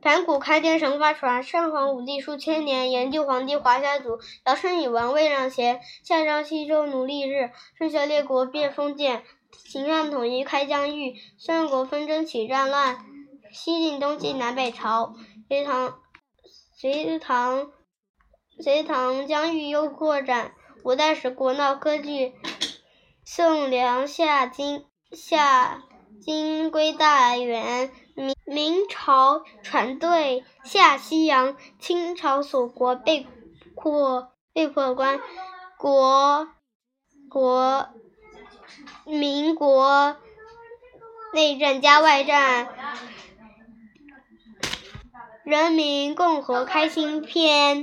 盘古开天神话传，上皇武帝数千年，炎帝黄帝华夏族，尧舜禹王位让贤，夏商西周奴隶制，春秋列国变封建，秦汉统一开疆域，三国纷争起战乱，西晋东晋南北朝，隋唐隋唐隋唐疆域又扩展，五代十国闹割据，宋梁夏金夏金归大元。明明朝船队下西洋，清朝锁国被迫被迫关国国，民国内战加外战，人民共和开心篇。